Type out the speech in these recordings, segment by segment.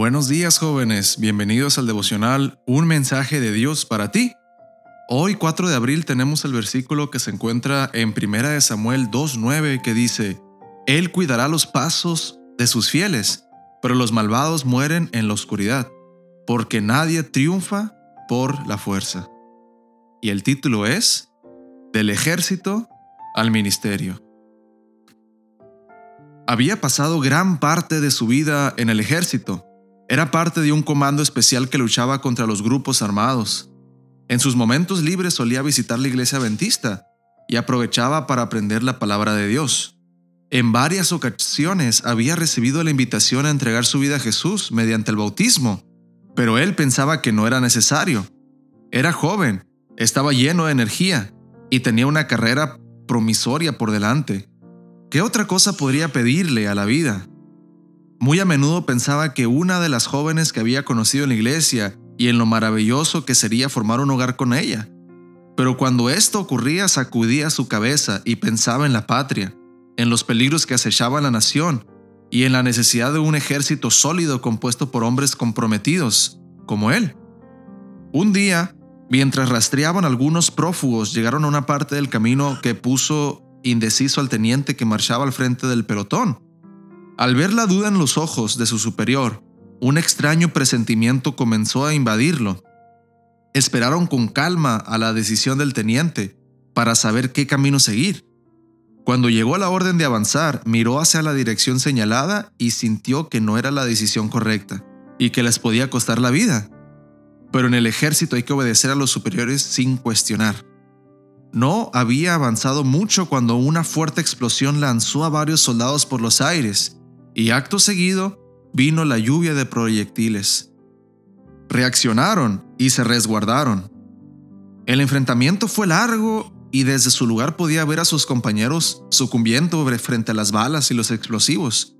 Buenos días jóvenes, bienvenidos al devocional Un mensaje de Dios para ti. Hoy 4 de abril tenemos el versículo que se encuentra en 1 Samuel 2.9 que dice, Él cuidará los pasos de sus fieles, pero los malvados mueren en la oscuridad, porque nadie triunfa por la fuerza. Y el título es, Del ejército al ministerio. Había pasado gran parte de su vida en el ejército era parte de un comando especial que luchaba contra los grupos armados. En sus momentos libres solía visitar la iglesia adventista y aprovechaba para aprender la palabra de Dios. En varias ocasiones había recibido la invitación a entregar su vida a Jesús mediante el bautismo, pero él pensaba que no era necesario. Era joven, estaba lleno de energía y tenía una carrera promisoria por delante. ¿Qué otra cosa podría pedirle a la vida? Muy a menudo pensaba que una de las jóvenes que había conocido en la iglesia y en lo maravilloso que sería formar un hogar con ella. Pero cuando esto ocurría sacudía su cabeza y pensaba en la patria, en los peligros que acechaban la nación y en la necesidad de un ejército sólido compuesto por hombres comprometidos, como él. Un día, mientras rastreaban algunos prófugos, llegaron a una parte del camino que puso indeciso al teniente que marchaba al frente del pelotón. Al ver la duda en los ojos de su superior, un extraño presentimiento comenzó a invadirlo. Esperaron con calma a la decisión del teniente para saber qué camino seguir. Cuando llegó la orden de avanzar, miró hacia la dirección señalada y sintió que no era la decisión correcta y que les podía costar la vida. Pero en el ejército hay que obedecer a los superiores sin cuestionar. No había avanzado mucho cuando una fuerte explosión lanzó a varios soldados por los aires y acto seguido vino la lluvia de proyectiles. Reaccionaron y se resguardaron. El enfrentamiento fue largo y desde su lugar podía ver a sus compañeros sucumbiendo frente a las balas y los explosivos.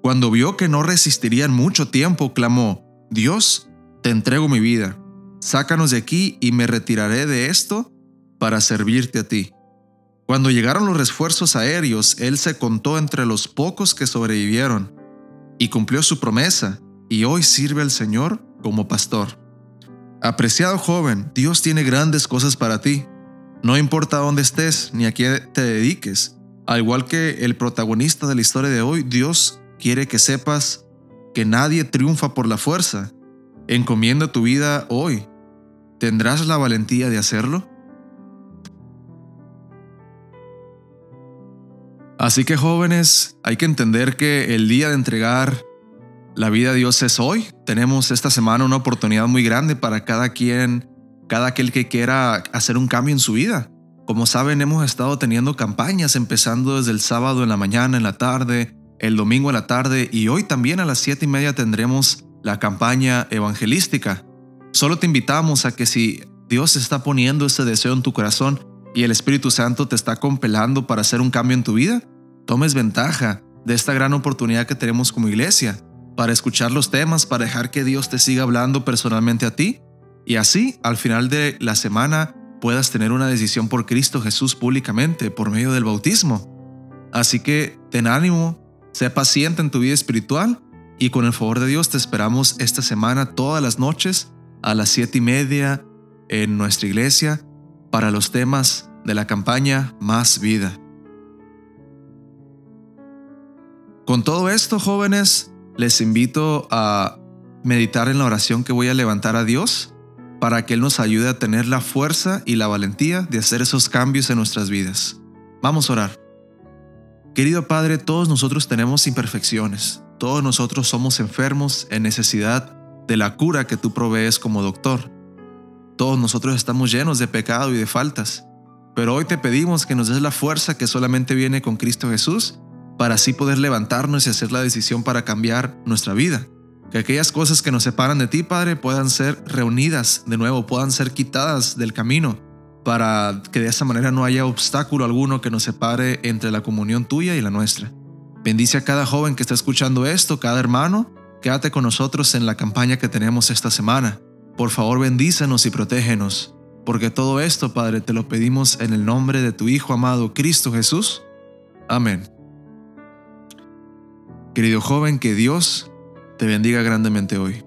Cuando vio que no resistirían mucho tiempo, clamó, Dios, te entrego mi vida, sácanos de aquí y me retiraré de esto para servirte a ti. Cuando llegaron los refuerzos aéreos, él se contó entre los pocos que sobrevivieron y cumplió su promesa, y hoy sirve al Señor como pastor. Apreciado joven, Dios tiene grandes cosas para ti. No importa dónde estés ni a qué te dediques. Al igual que el protagonista de la historia de hoy, Dios quiere que sepas que nadie triunfa por la fuerza. Encomienda tu vida hoy. ¿Tendrás la valentía de hacerlo? Así que jóvenes, hay que entender que el día de entregar la vida a Dios es hoy. Tenemos esta semana una oportunidad muy grande para cada quien, cada aquel que quiera hacer un cambio en su vida. Como saben, hemos estado teniendo campañas empezando desde el sábado en la mañana, en la tarde, el domingo en la tarde y hoy también a las siete y media tendremos la campaña evangelística. Solo te invitamos a que si Dios está poniendo ese deseo en tu corazón, y el Espíritu Santo te está compelando para hacer un cambio en tu vida, tomes ventaja de esta gran oportunidad que tenemos como iglesia para escuchar los temas, para dejar que Dios te siga hablando personalmente a ti y así al final de la semana puedas tener una decisión por Cristo Jesús públicamente por medio del bautismo. Así que ten ánimo, sé paciente en tu vida espiritual y con el favor de Dios te esperamos esta semana todas las noches a las siete y media en nuestra iglesia para los temas de la campaña Más Vida. Con todo esto, jóvenes, les invito a meditar en la oración que voy a levantar a Dios para que Él nos ayude a tener la fuerza y la valentía de hacer esos cambios en nuestras vidas. Vamos a orar. Querido Padre, todos nosotros tenemos imperfecciones, todos nosotros somos enfermos en necesidad de la cura que tú provees como doctor. Todos nosotros estamos llenos de pecado y de faltas, pero hoy te pedimos que nos des la fuerza que solamente viene con Cristo Jesús para así poder levantarnos y hacer la decisión para cambiar nuestra vida. Que aquellas cosas que nos separan de ti, Padre, puedan ser reunidas de nuevo, puedan ser quitadas del camino, para que de esa manera no haya obstáculo alguno que nos separe entre la comunión tuya y la nuestra. Bendice a cada joven que está escuchando esto, cada hermano, quédate con nosotros en la campaña que tenemos esta semana. Por favor, bendícenos y protégenos, porque todo esto, Padre, te lo pedimos en el nombre de tu Hijo amado, Cristo Jesús. Amén. Querido joven, que Dios te bendiga grandemente hoy.